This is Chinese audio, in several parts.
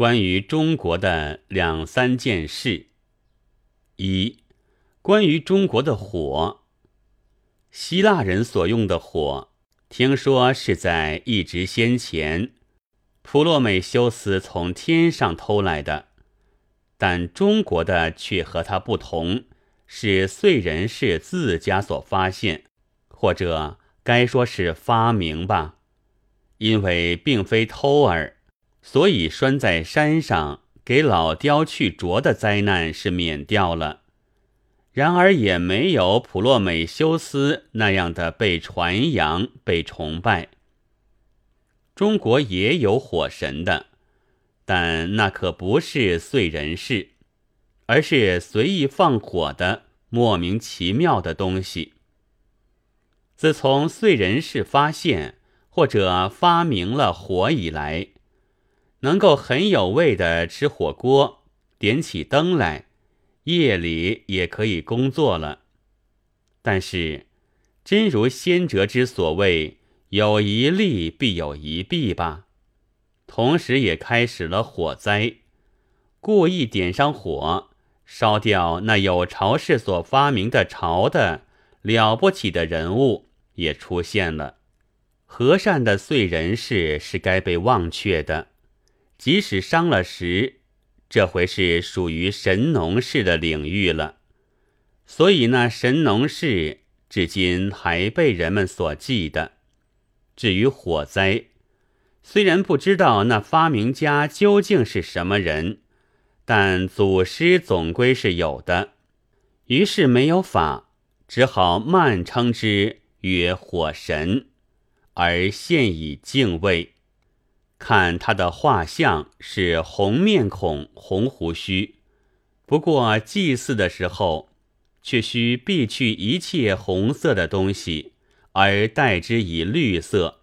关于中国的两三件事：一、关于中国的火，希腊人所用的火，听说是在一直先前，普洛美修斯从天上偷来的，但中国的却和他不同，是燧人氏自家所发现，或者该说是发明吧，因为并非偷耳。所以拴在山上给老雕去啄的灾难是免掉了，然而也没有普洛美修斯那样的被传扬、被崇拜。中国也有火神的，但那可不是燧人氏，而是随意放火的莫名其妙的东西。自从燧人氏发现或者发明了火以来，能够很有味的吃火锅，点起灯来，夜里也可以工作了。但是，真如先哲之所谓“有一利必有一弊”吧，同时也开始了火灾。故意点上火，烧掉那有朝氏所发明的朝的了不起的人物，也出现了。和善的燧人氏是该被忘却的。即使伤了时，这回是属于神农氏的领域了，所以那神农氏至今还被人们所记得。至于火灾，虽然不知道那发明家究竟是什么人，但祖师总归是有的，于是没有法，只好慢称之曰火神，而现以敬畏。看他的画像是红面孔、红胡须，不过祭祀的时候却需避去一切红色的东西，而代之以绿色。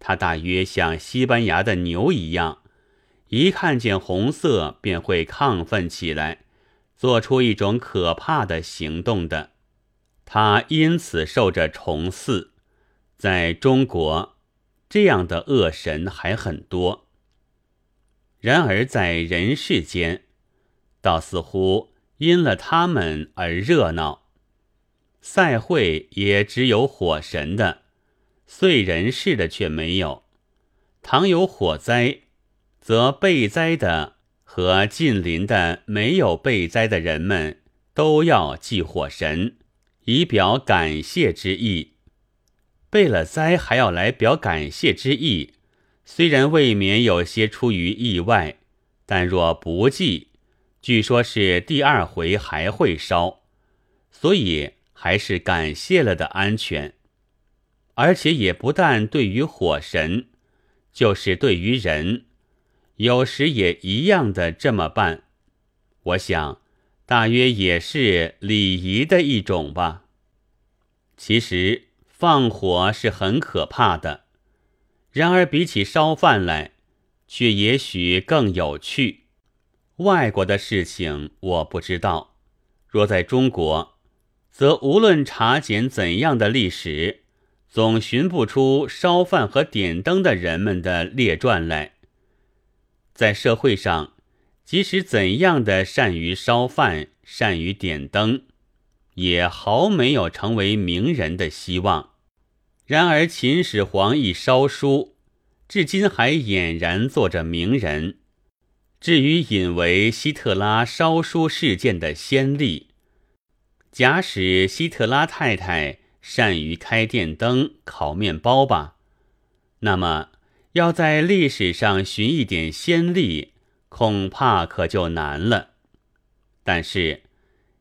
他大约像西班牙的牛一样，一看见红色便会亢奋起来，做出一种可怕的行动的。他因此受着崇祀，在中国。这样的恶神还很多，然而在人世间，倒似乎因了他们而热闹。赛会也只有火神的，燧人氏的却没有。倘有火灾，则被灾的和近邻的没有被灾的人们都要祭火神，以表感谢之意。备了灾还要来表感谢之意，虽然未免有些出于意外，但若不记，据说是第二回还会烧，所以还是感谢了的安全。而且也不但对于火神，就是对于人，有时也一样的这么办。我想，大约也是礼仪的一种吧。其实。放火是很可怕的，然而比起烧饭来，却也许更有趣。外国的事情我不知道，若在中国，则无论查检怎样的历史，总寻不出烧饭和点灯的人们的列传来。在社会上，即使怎样的善于烧饭、善于点灯，也毫没有成为名人的希望。然而秦始皇一烧书，至今还俨然做着名人。至于引为希特拉烧书事件的先例，假使希特拉太太善于开电灯、烤面包吧，那么要在历史上寻一点先例，恐怕可就难了。但是，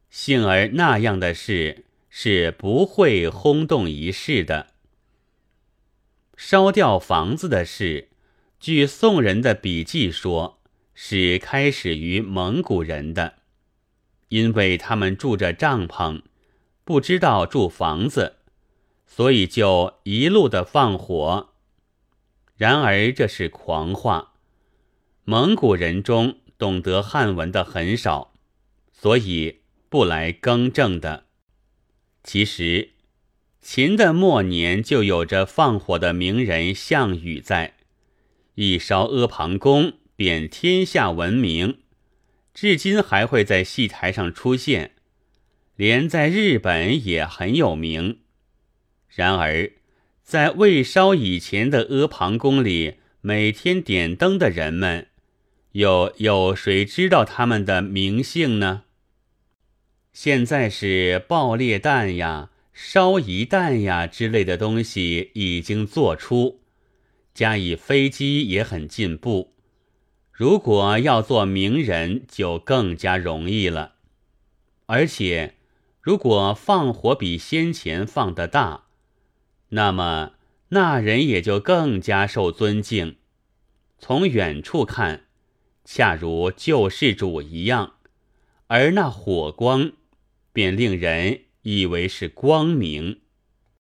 幸而那样的事是不会轰动一世的。烧掉房子的事，据宋人的笔记说，是开始于蒙古人的，因为他们住着帐篷，不知道住房子，所以就一路的放火。然而这是狂话，蒙古人中懂得汉文的很少，所以不来更正的。其实。秦的末年就有着放火的名人项羽在，一烧阿房宫便天下闻名，至今还会在戏台上出现，连在日本也很有名。然而，在未烧以前的阿房宫里，每天点灯的人们，又有谁知道他们的名姓呢？现在是爆裂弹呀、烧一弹呀之类的东西已经做出，加以飞机也很进步。如果要做名人，就更加容易了。而且，如果放火比先前放得大，那么那人也就更加受尊敬。从远处看，恰如救世主一样，而那火光。便令人以为是光明。